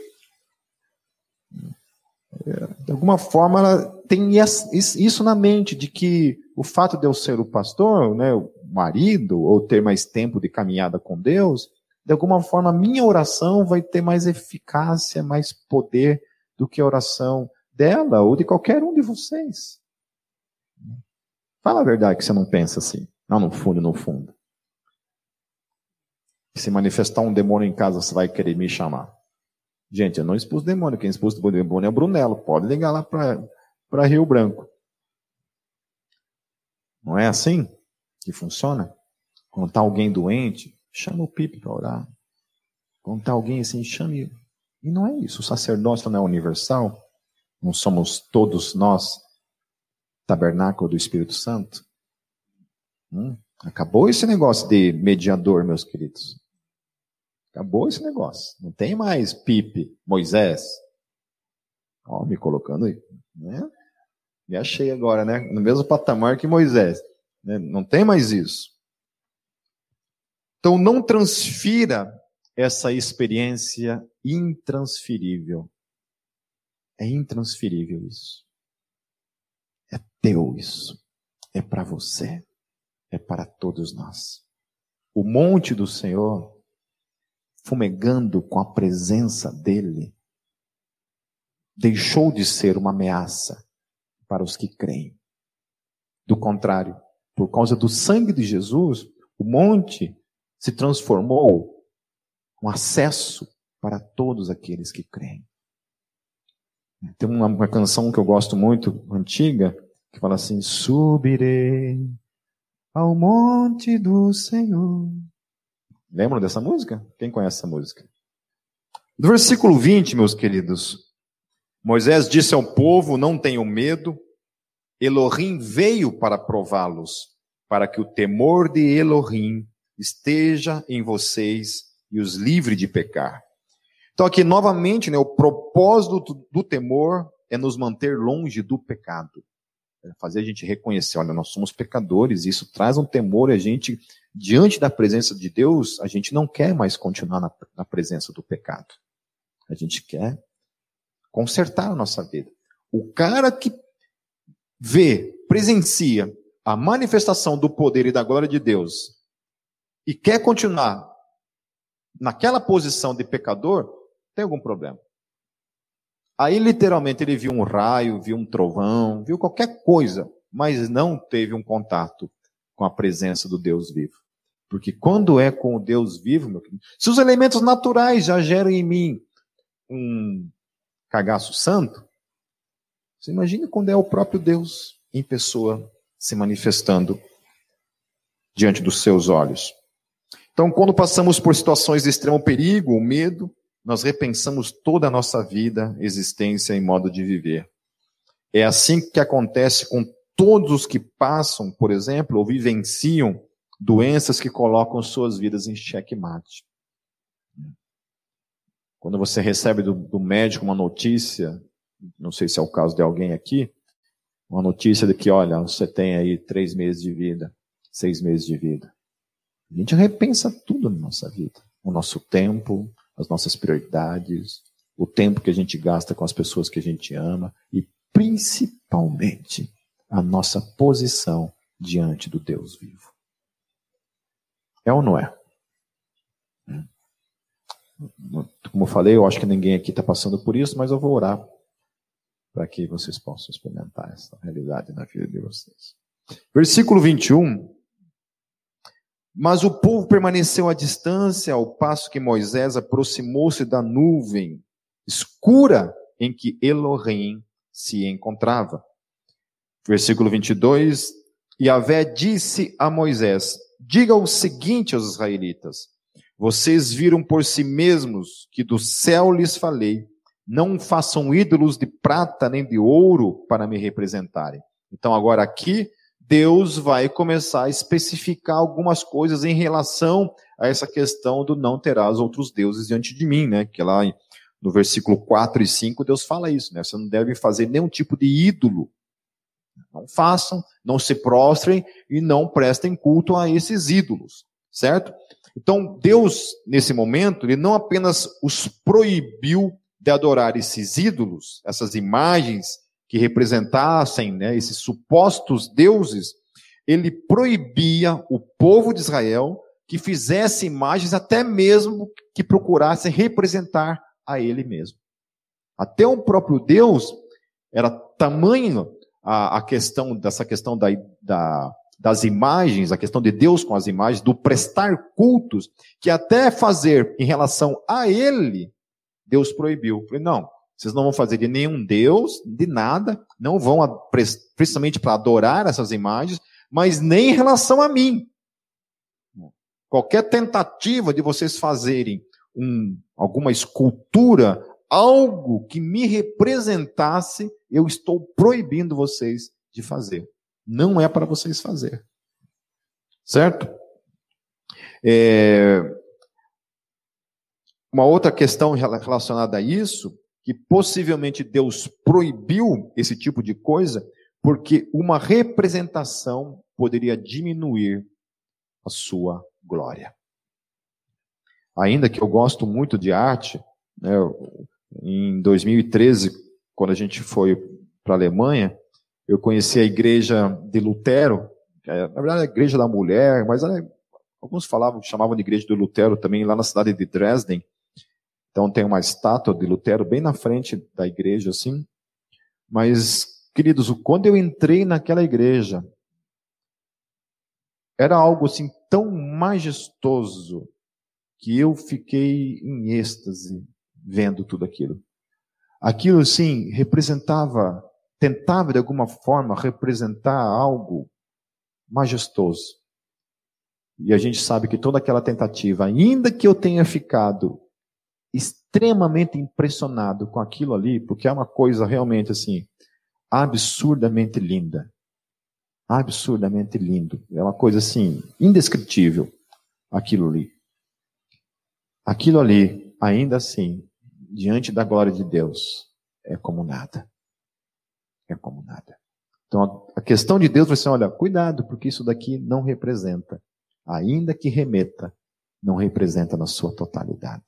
É, de alguma forma ela tem isso na mente, de que o fato de eu ser o pastor, né, o marido, ou ter mais tempo de caminhada com Deus, de alguma forma a minha oração vai ter mais eficácia, mais poder do que a oração dela ou de qualquer um de vocês. Fala a verdade que você não pensa assim. Não, no fundo, no fundo. Se manifestar um demônio em casa, você vai querer me chamar. Gente, eu não expus demônio. Quem expulsa o demônio é o Brunello. Pode ligar lá para Rio Branco. Não é assim que funciona? Quando está alguém doente, chama o Pipe para orar. Quando está alguém assim, chame. E não é isso. O sacerdócio não é universal. Não somos todos nós tabernáculo do Espírito Santo? Hum, acabou esse negócio de mediador, meus queridos. Acabou esse negócio. Não tem mais Pipe, Moisés. Ó, me colocando aí. Né? Me achei agora, né? No mesmo patamar que Moisés. Né? Não tem mais isso. Então não transfira essa experiência intransferível é intransferível isso. É teu isso. É para você. É para todos nós. O monte do Senhor, fumegando com a presença dele, deixou de ser uma ameaça para os que creem. Do contrário, por causa do sangue de Jesus, o monte se transformou um acesso para todos aqueles que creem. Tem uma, uma canção que eu gosto muito, antiga, que fala assim: Subirei ao monte do Senhor. Lembram dessa música? Quem conhece essa música? No versículo 20, meus queridos, Moisés disse ao povo: Não tenham medo, Elohim veio para prová-los, para que o temor de Elohim esteja em vocês e os livre de pecar. Então, aqui novamente, né, o propósito do, temor é nos manter longe do pecado. É fazer a gente reconhecer, olha, nós somos pecadores, isso traz um temor, e a gente, diante da presença de Deus, a gente não quer mais continuar na, na presença do pecado. A gente quer consertar a nossa vida. O cara que vê, presencia a manifestação do poder e da glória de Deus e quer continuar naquela posição de pecador, tem algum problema. Aí, literalmente, ele viu um raio, viu um trovão, viu qualquer coisa, mas não teve um contato com a presença do Deus vivo. Porque quando é com o Deus vivo, meu querido, se os elementos naturais já geram em mim um cagaço santo, você imagina quando é o próprio Deus em pessoa se manifestando diante dos seus olhos. Então, quando passamos por situações de extremo perigo ou medo, nós repensamos toda a nossa vida, existência e modo de viver. É assim que acontece com todos os que passam, por exemplo, ou vivenciam doenças que colocam suas vidas em xeque-mate. Quando você recebe do, do, médico uma notícia, não sei se é o caso de alguém aqui, uma notícia de que, olha, você tem aí três meses de vida, seis meses de vida. A gente repensa tudo na nossa vida. O nosso tempo, as nossas prioridades, o tempo que a gente gasta com as pessoas que a gente ama e principalmente a nossa posição diante do Deus vivo. É ou não é? Como eu falei, eu acho que ninguém aqui está passando por isso, mas eu vou orar para que vocês possam experimentar essa realidade na vida de vocês. Versículo 21 mas o povo permaneceu à distância, ao passo que Moisés aproximou-se da nuvem escura em que Elohim se encontrava. Versículo 22. E Avé disse a Moisés: Diga o seguinte aos israelitas: Vocês viram por si mesmos que do céu lhes falei, não façam ídolos de prata nem de ouro para me representarem. Então, agora aqui, Deus vai começar a especificar algumas coisas em relação a essa questão do não terás outros deuses diante de mim, né? Que lá no versículo 4 e 5 Deus fala isso, né? Você não deve fazer nenhum tipo de ídolo. Não façam, não se prostrem e não prestem culto a esses ídolos, certo? Então, Deus, nesse momento, ele não apenas os proibiu de adorar esses ídolos, essas imagens que representassem né, esses supostos deuses, ele proibia o povo de Israel que fizesse imagens, até mesmo que procurassem representar a ele mesmo. Até o próprio Deus era tamanho a, a questão dessa questão da, da, das imagens, a questão de Deus com as imagens, do prestar cultos, que até fazer em relação a ele, Deus proibiu. Falei, não, vocês não vão fazer de nenhum Deus, de nada, não vão, precisamente para adorar essas imagens, mas nem em relação a mim. Qualquer tentativa de vocês fazerem um, alguma escultura, algo que me representasse, eu estou proibindo vocês de fazer. Não é para vocês fazer. Certo? É... Uma outra questão relacionada a isso que possivelmente Deus proibiu esse tipo de coisa porque uma representação poderia diminuir a sua glória. Ainda que eu gosto muito de arte, né, em 2013, quando a gente foi para a Alemanha, eu conheci a igreja de Lutero, é, na verdade a igreja da mulher, mas é, alguns falavam, chamavam de igreja de Lutero também lá na cidade de Dresden. Então tem uma estátua de Lutero bem na frente da igreja, assim. Mas Queridos, quando eu entrei naquela igreja, era algo assim tão majestoso que eu fiquei em êxtase vendo tudo aquilo. Aquilo, sim, representava, tentava de alguma forma representar algo majestoso. E a gente sabe que toda aquela tentativa, ainda que eu tenha ficado extremamente impressionado com aquilo ali, porque é uma coisa realmente assim, absurdamente linda. Absurdamente lindo. É uma coisa assim, indescritível, aquilo ali. Aquilo ali, ainda assim, diante da glória de Deus, é como nada. É como nada. Então a questão de Deus vai ser: olha, cuidado, porque isso daqui não representa, ainda que remeta, não representa na sua totalidade.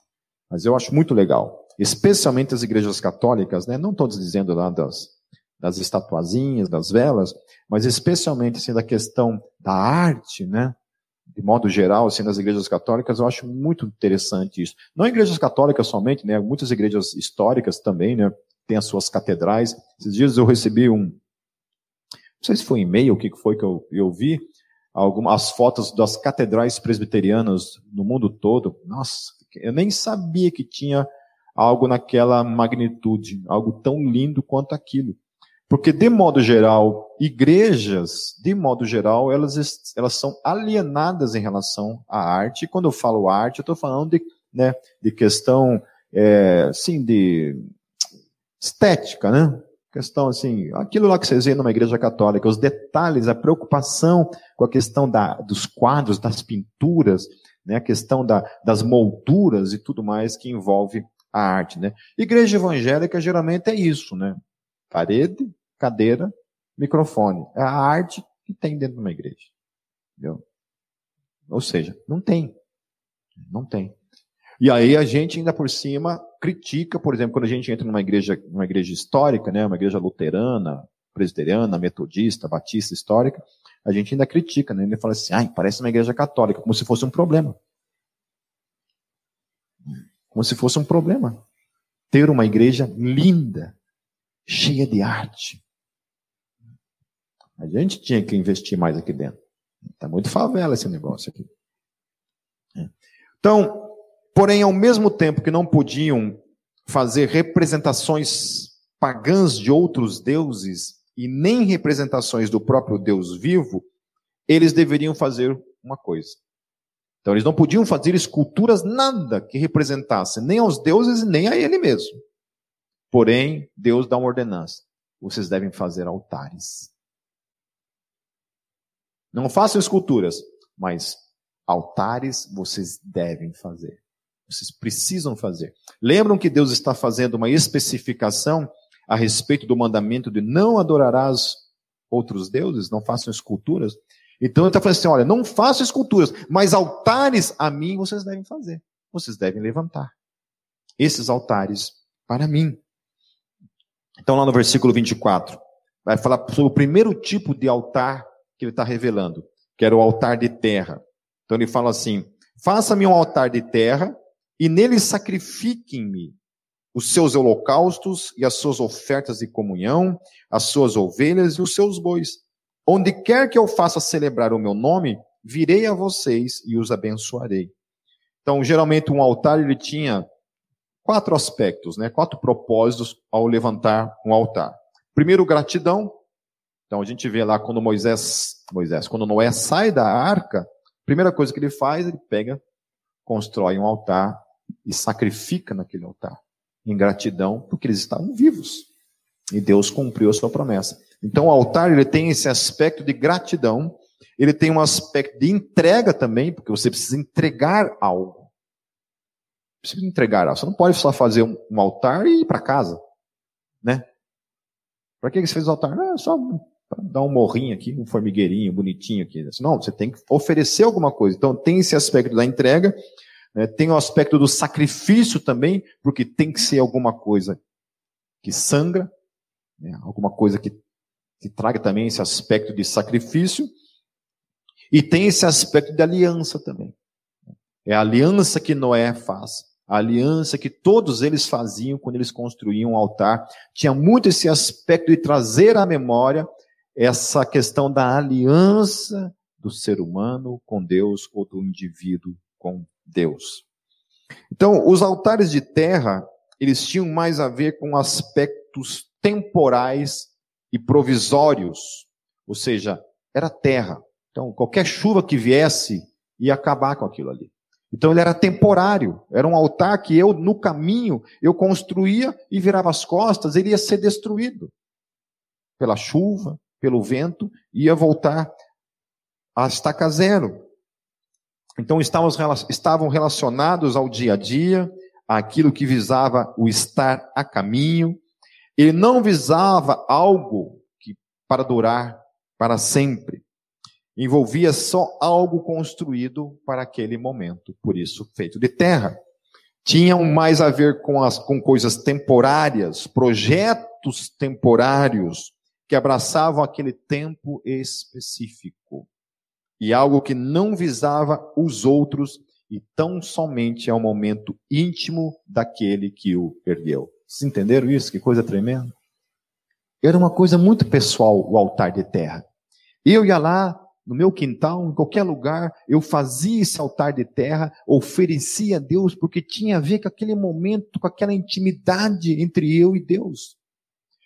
Mas eu acho muito legal, especialmente as igrejas católicas, né? Não estou dizendo lá das, das estatuazinhas, das velas, mas especialmente assim da questão da arte, né? De modo geral, assim, nas igrejas católicas, eu acho muito interessante isso. Não igrejas católicas somente, né? Muitas igrejas históricas também, né? Tem as suas catedrais. Esses dias eu recebi um, não sei se foi um e-mail, o que foi que eu, eu vi, algumas fotos das catedrais presbiterianas no mundo todo. Nossa, eu nem sabia que tinha algo naquela magnitude, algo tão lindo quanto aquilo. Porque, de modo geral, igrejas, de modo geral, elas, elas são alienadas em relação à arte. E quando eu falo arte, eu estou falando de, né, de questão, é, sim, de estética, né? Questão assim, aquilo lá que vocês veem numa igreja católica, os detalhes, a preocupação com a questão da, dos quadros, das pinturas, né, a questão da, das molduras e tudo mais que envolve a arte, né? Igreja evangélica geralmente é isso, né? Parede, cadeira, microfone. É a arte que tem dentro de uma igreja. Entendeu? Ou seja, não tem. Não tem. E aí a gente ainda por cima critica, por exemplo, quando a gente entra numa igreja, numa igreja histórica, né, uma igreja luterana, presbiteriana, metodista, batista histórica, a gente ainda critica, né? Ele fala assim, ai, parece uma igreja católica, como se fosse um problema. Como se fosse um problema. Ter uma igreja linda, cheia de arte. A gente tinha que investir mais aqui dentro. Está muito favela esse negócio aqui. É. Então, porém, ao mesmo tempo que não podiam fazer representações pagãs de outros deuses, e nem representações do próprio Deus vivo, eles deveriam fazer uma coisa. Então eles não podiam fazer esculturas nada que representasse nem aos deuses nem a ele mesmo. Porém, Deus dá uma ordenança. Vocês devem fazer altares. Não façam esculturas, mas altares vocês devem fazer. Vocês precisam fazer. Lembram que Deus está fazendo uma especificação a respeito do mandamento de não adorarás outros deuses, não façam esculturas. Então ele está falando assim: olha, não façam esculturas, mas altares a mim vocês devem fazer. Vocês devem levantar esses altares para mim. Então, lá no versículo 24, vai falar sobre o primeiro tipo de altar que ele está revelando, que era o altar de terra. Então, ele fala assim: faça-me um altar de terra e nele sacrifiquem-me os seus holocaustos e as suas ofertas de comunhão, as suas ovelhas e os seus bois. Onde quer que eu faça celebrar o meu nome, virei a vocês e os abençoarei. Então, geralmente um altar ele tinha quatro aspectos, né? Quatro propósitos ao levantar um altar. Primeiro, gratidão. Então a gente vê lá quando Moisés, Moisés, quando Noé sai da arca, a primeira coisa que ele faz, ele pega, constrói um altar e sacrifica naquele altar em gratidão, porque eles estavam vivos. E Deus cumpriu a sua promessa. Então o altar ele tem esse aspecto de gratidão, ele tem um aspecto de entrega também, porque você precisa entregar algo. Precisa entregar algo. Você não pode só fazer um, um altar e ir para casa, né? Para que você fez o altar? Ah, só dar um morrinho aqui, um formigueirinho bonitinho aqui. Não, você tem que oferecer alguma coisa. Então tem esse aspecto da entrega, né? Tem o aspecto do sacrifício também, porque tem que ser alguma coisa que sangra, né? alguma coisa que, que traga também esse aspecto de sacrifício. E tem esse aspecto de aliança também. É a aliança que Noé faz, a aliança que todos eles faziam quando eles construíam um altar. Tinha muito esse aspecto de trazer à memória essa questão da aliança do ser humano com Deus ou do indivíduo com Deus. Então, os altares de terra, eles tinham mais a ver com aspectos temporais e provisórios, ou seja, era terra. Então, qualquer chuva que viesse ia acabar com aquilo ali. Então ele era temporário, era um altar que eu, no caminho, eu construía e virava as costas, ele ia ser destruído. Pela chuva, pelo vento, ia voltar a estaca zero. Então estavam relacionados ao dia a dia, aquilo que visava o estar a caminho. Ele não visava algo que para durar para sempre envolvia só algo construído para aquele momento, por isso feito de terra. Tinham mais a ver com, as, com coisas temporárias, projetos temporários que abraçavam aquele tempo específico. E algo que não visava os outros e tão somente ao momento íntimo daquele que o ergueu. Vocês entenderam isso? Que coisa tremenda. Era uma coisa muito pessoal o altar de terra. Eu ia lá, no meu quintal, em qualquer lugar, eu fazia esse altar de terra, oferecia a Deus, porque tinha a ver com aquele momento, com aquela intimidade entre eu e Deus.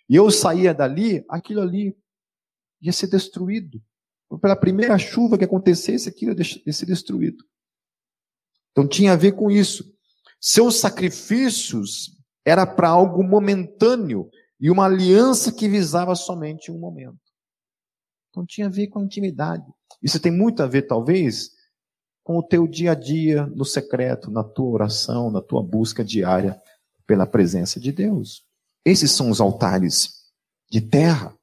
E eu saía dali, aquilo ali ia ser destruído. Pela primeira chuva que acontecesse, aquilo ia ser destruído. Então tinha a ver com isso. Seus sacrifícios era para algo momentâneo e uma aliança que visava somente um momento. Então tinha a ver com a intimidade. Isso tem muito a ver, talvez, com o teu dia a dia no secreto, na tua oração, na tua busca diária pela presença de Deus. Esses são os altares de terra.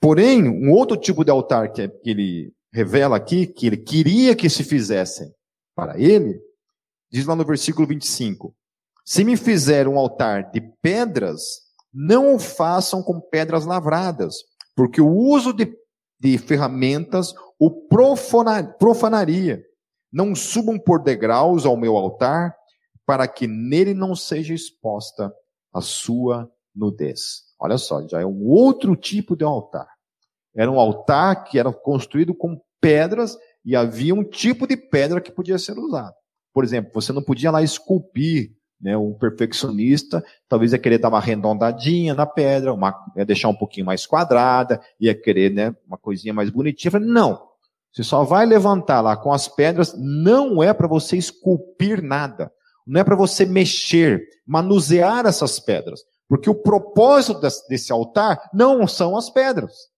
Porém, um outro tipo de altar que, ele revela aqui, que ele queria que se fizessem para ele, diz lá no versículo 25: Se me fizer um altar de pedras, não o façam com pedras lavradas, porque o uso de de ferramentas o profanaria. Não subam por degraus ao meu altar, para que nele não seja exposta a sua nudez. Olha só, já é um outro tipo de altar. Era um altar que era construído com pedras e havia um tipo de pedra que podia ser usado. Por exemplo, você não podia lá esculpir né, um perfeccionista talvez ia querer dar uma arredondadinha na pedra, uma, ia deixar um pouquinho mais quadrada, ia querer né, uma coisinha mais bonitinha. Falei, não, você só vai levantar lá com as pedras, não é para você esculpir nada, não é para você mexer, manusear essas pedras, porque o propósito desse altar não são as pedras.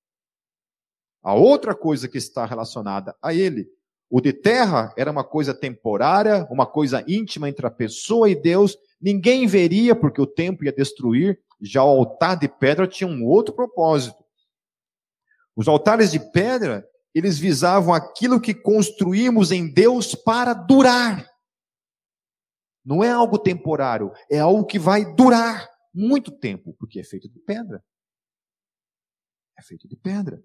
A outra coisa que está relacionada a ele o de terra era uma coisa temporária, uma coisa íntima entre a pessoa e Deus. Ninguém veria porque o tempo ia destruir. Já o altar de pedra tinha um outro propósito. Os altares de pedra, eles visavam aquilo que construímos em Deus para durar. Não é algo temporário, é algo que vai durar muito tempo, porque é feito de pedra. É feito de pedra.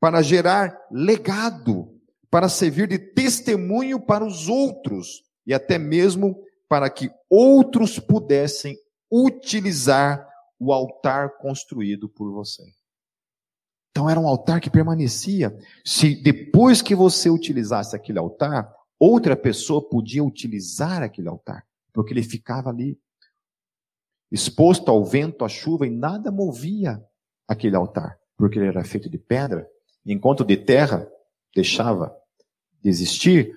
Para gerar legado para servir de testemunho para os outros e até mesmo para que outros pudessem utilizar o altar construído por você. Então era um altar que permanecia. Se depois que você utilizasse aquele altar, outra pessoa podia utilizar aquele altar, porque ele ficava ali exposto ao vento, à chuva e nada movia aquele altar, porque ele era feito de pedra, enquanto de terra deixava de existir,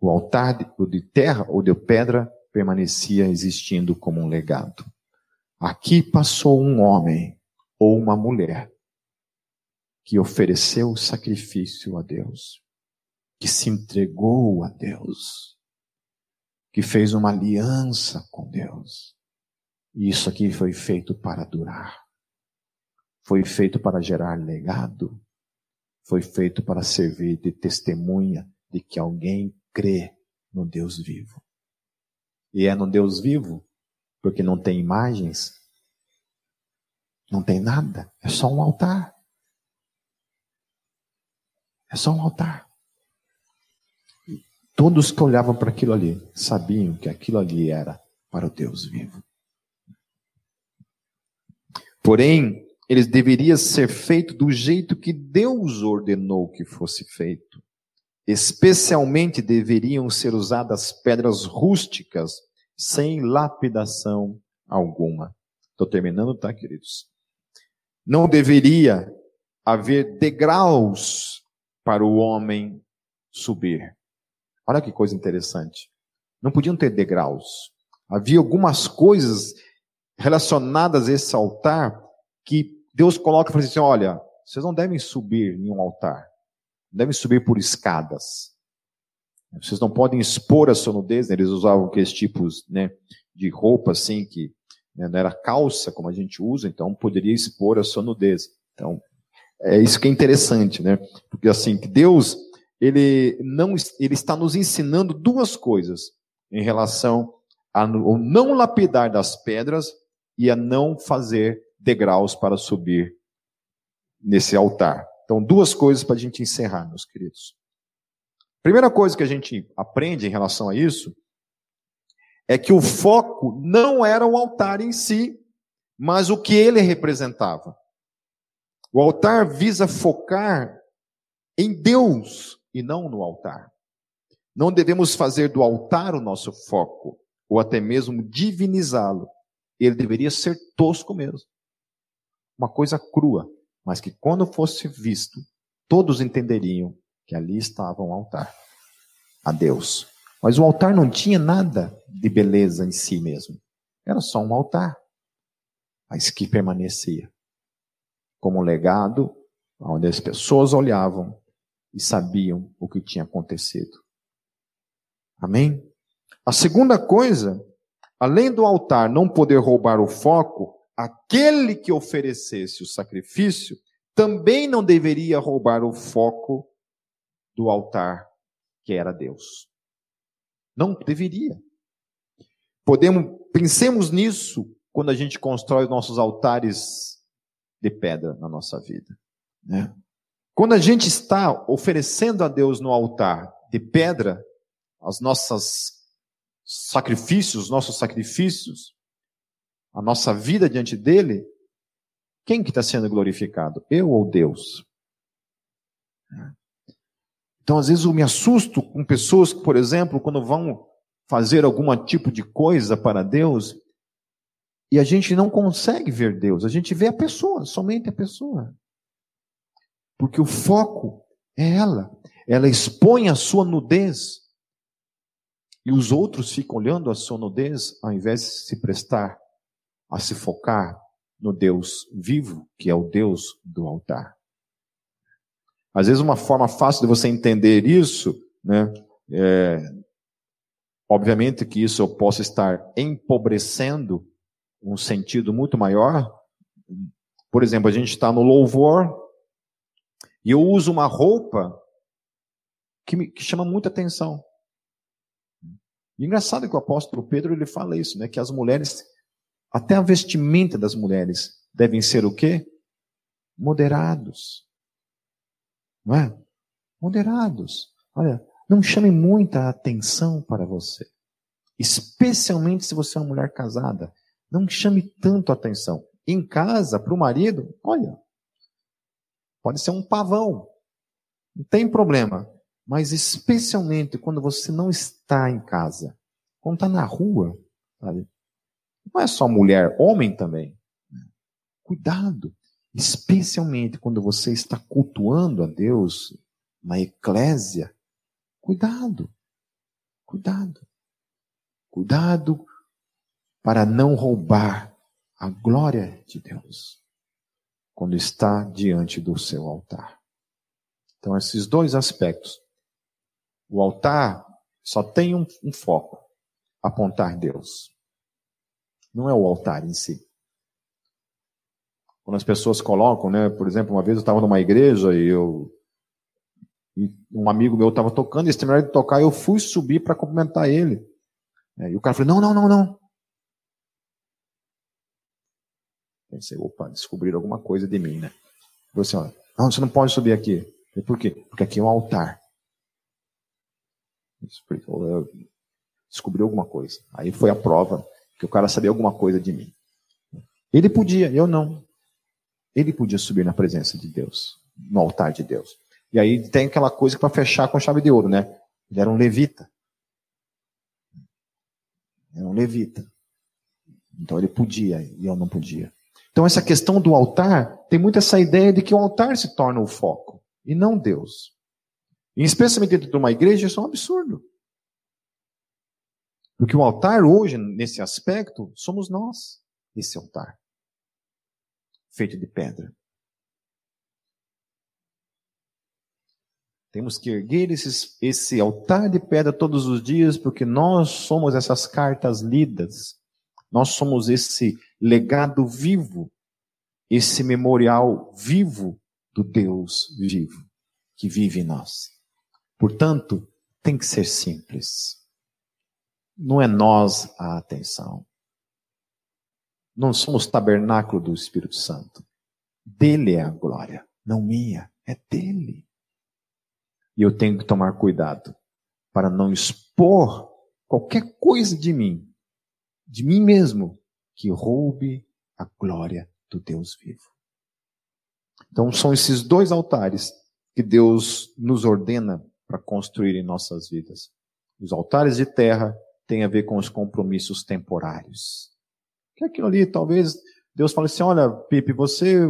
o altar de terra ou de pedra permanecia existindo como um legado. Aqui passou um homem ou uma mulher que ofereceu sacrifício a Deus, que se entregou a Deus, que fez uma aliança com Deus. E isso aqui foi feito para durar. Foi feito para gerar legado. Foi feito para servir de testemunha de que alguém crê no Deus vivo. E é no Deus vivo, porque não tem imagens, não tem nada, é só um altar. É só um altar. Todos que olhavam para aquilo ali sabiam que aquilo ali era para o Deus vivo. Porém, eles deveriam ser feito do jeito que Deus ordenou que fosse feito. Especialmente deveriam ser usadas pedras rústicas, sem lapidação alguma. Estou terminando, tá, queridos? Não deveria haver degraus para o homem subir. Olha que coisa interessante. Não podiam ter degraus. Havia algumas coisas relacionadas a esse altar que Deus coloca fala assim: olha, vocês não devem subir em um altar, devem subir por escadas. Vocês não podem expor a sua nudez. Né? Eles usavam aqueles tipos né, de roupa assim que né, não era calça como a gente usa, então poderia expor a sua nudez. Então é isso que é interessante, né? Porque assim que Deus ele não ele está nos ensinando duas coisas em relação ao não lapidar das pedras e a não fazer degraus para subir nesse altar. Então, duas coisas para a gente encerrar, meus queridos. Primeira coisa que a gente aprende em relação a isso é que o foco não era o altar em si, mas o que ele representava. O altar visa focar em Deus e não no altar. Não devemos fazer do altar o nosso foco, ou até mesmo divinizá-lo. Ele deveria ser tosco mesmo. Uma coisa crua, mas que quando fosse visto, todos entenderiam que ali estava um altar a Deus. Mas o altar não tinha nada de beleza em si mesmo. Era só um altar, mas que permanecia como legado onde as pessoas olhavam e sabiam o que tinha acontecido. Amém? A segunda coisa, além do altar não poder roubar o foco, aquele que oferecesse o sacrifício também não deveria roubar o foco do altar que era Deus. Não deveria. Podemos, pensemos nisso quando a gente constrói nossos altares de pedra na nossa vida. Né? Quando a gente está oferecendo a Deus no altar de pedra, as nossas sacrifícios, os nossos sacrifícios, a nossa vida diante dele, quem que está sendo glorificado? Eu ou Deus? Então, às vezes eu me assusto com pessoas que, por exemplo, quando vão fazer algum tipo de coisa para Deus, e a gente não consegue ver Deus, a gente vê a pessoa, somente a pessoa. Porque o foco é ela. Ela expõe a sua nudez. E os outros ficam olhando a sua nudez ao invés de se prestar a se focar no Deus vivo, que é o Deus do altar. Às vezes, uma forma fácil de você entender isso, né, é, obviamente que isso eu posso estar empobrecendo um sentido muito maior. Por exemplo, a gente está no louvor e eu uso uma roupa que, me, que chama muita atenção. E engraçado que o apóstolo Pedro ele fala isso, né? Que as mulheres, até a vestimenta das mulheres devem ser o quê? Moderados. Não é? Moderados. Olha, não chame muita atenção para você. Especialmente se você é uma mulher casada. Não chame tanto atenção. Em casa, para o marido, olha, Pode ser um pavão. Não tem problema. Mas especialmente quando você não está em casa. Quando está na rua, sabe? Não é só mulher, homem também. Cuidado. Especialmente quando você está cultuando a Deus na eclésia. Cuidado. Cuidado. Cuidado para não roubar a glória de Deus quando está diante do seu altar. Então, esses dois aspectos. O altar só tem um, um foco: apontar Deus. Não é o altar em si. Quando as pessoas colocam, né, por exemplo, uma vez eu estava numa igreja e eu e um amigo meu estava tocando, e eles terminaram de tocar, eu fui subir para cumprimentar ele. É, e o cara falou: não, não, não, não. Pensei, opa, descobriram alguma coisa de mim, né? Falei assim, não, você não pode subir aqui. Falei, por quê? Porque aqui é um altar. Descobriu alguma coisa. Aí foi a prova que o cara sabia alguma coisa de mim. Ele podia, eu não. Ele podia subir na presença de Deus, no altar de Deus. E aí tem aquela coisa para fechar com chave de ouro, né? Ele era um levita. Era um levita. Então ele podia e eu não podia. Então essa questão do altar tem muito essa ideia de que o altar se torna o foco e não Deus. E especialmente dentro de uma igreja isso é um absurdo. Porque o altar hoje, nesse aspecto, somos nós, esse altar feito de pedra. Temos que erguer esses, esse altar de pedra todos os dias, porque nós somos essas cartas lidas, nós somos esse legado vivo, esse memorial vivo do Deus vivo, que vive em nós. Portanto, tem que ser simples. Não é nós a atenção. Não somos tabernáculo do Espírito Santo. Dele é a glória, não minha, é dele. E eu tenho que tomar cuidado para não expor qualquer coisa de mim, de mim mesmo, que roube a glória do Deus vivo. Então são esses dois altares que Deus nos ordena para construir em nossas vidas. Os altares de terra têm a ver com os compromissos temporários. Que é aquilo ali, talvez Deus fale assim: olha, Pipe, você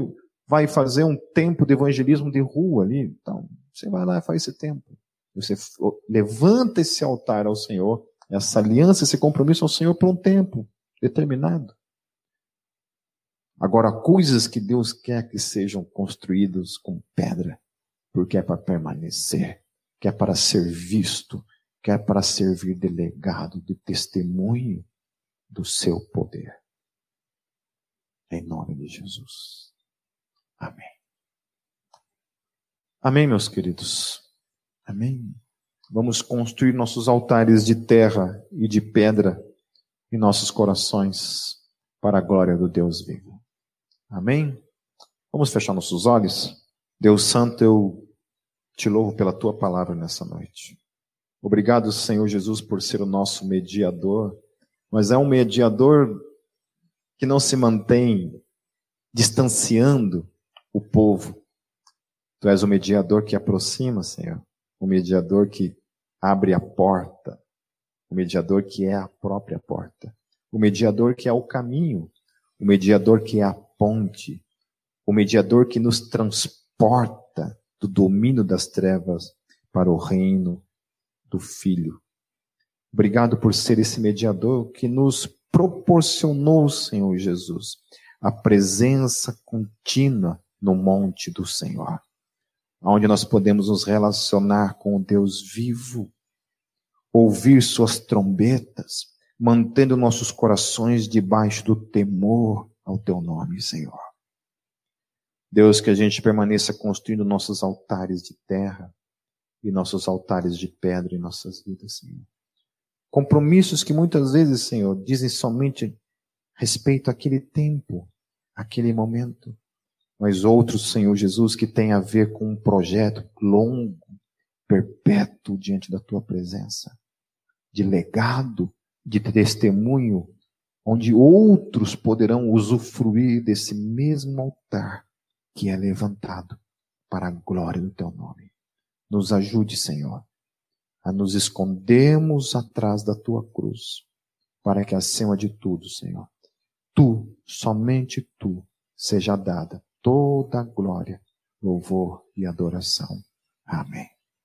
vai fazer um tempo de evangelismo de rua ali, então você vai lá e faz esse tempo. Você levanta esse altar ao Senhor, essa aliança, esse compromisso ao Senhor por um tempo determinado. Agora, coisas que Deus quer que sejam construídas com pedra, porque é para permanecer, que é para ser visto, que é para servir de legado, de testemunho do seu poder. Em nome de Jesus. Amém. Amém, meus queridos. Amém. Vamos construir nossos altares de terra e de pedra em nossos corações para a glória do Deus vivo. Amém? Vamos fechar nossos olhos? Deus Santo, eu te louvo pela tua palavra nessa noite. Obrigado, Senhor Jesus, por ser o nosso mediador, mas é um mediador que não se mantém distanciando o povo. Tu és o mediador que aproxima, Senhor. O mediador que abre a porta. O mediador que é a própria porta. O mediador que é o caminho. O mediador que é a ponte. O mediador que nos transporta do domínio das trevas para o reino do Filho. Obrigado por ser esse mediador que nos proporcionou, Senhor Jesus, a presença contínua no monte do Senhor, onde nós podemos nos relacionar com o Deus vivo, ouvir suas trombetas, mantendo nossos corações debaixo do temor ao teu nome, Senhor. Deus, que a gente permaneça construindo nossos altares de terra e nossos altares de pedra em nossas vidas, Senhor. Compromissos que muitas vezes, Senhor, dizem somente respeito àquele tempo, àquele momento. Mas outros, Senhor Jesus, que têm a ver com um projeto longo, perpétuo diante da tua presença, de legado, de testemunho, onde outros poderão usufruir desse mesmo altar que é levantado para a glória do teu nome. Nos ajude, Senhor, a nos escondermos atrás da tua cruz, para que acima de tudo, Senhor, tu, somente tu, seja dada toda a glória, louvor e adoração. Amém.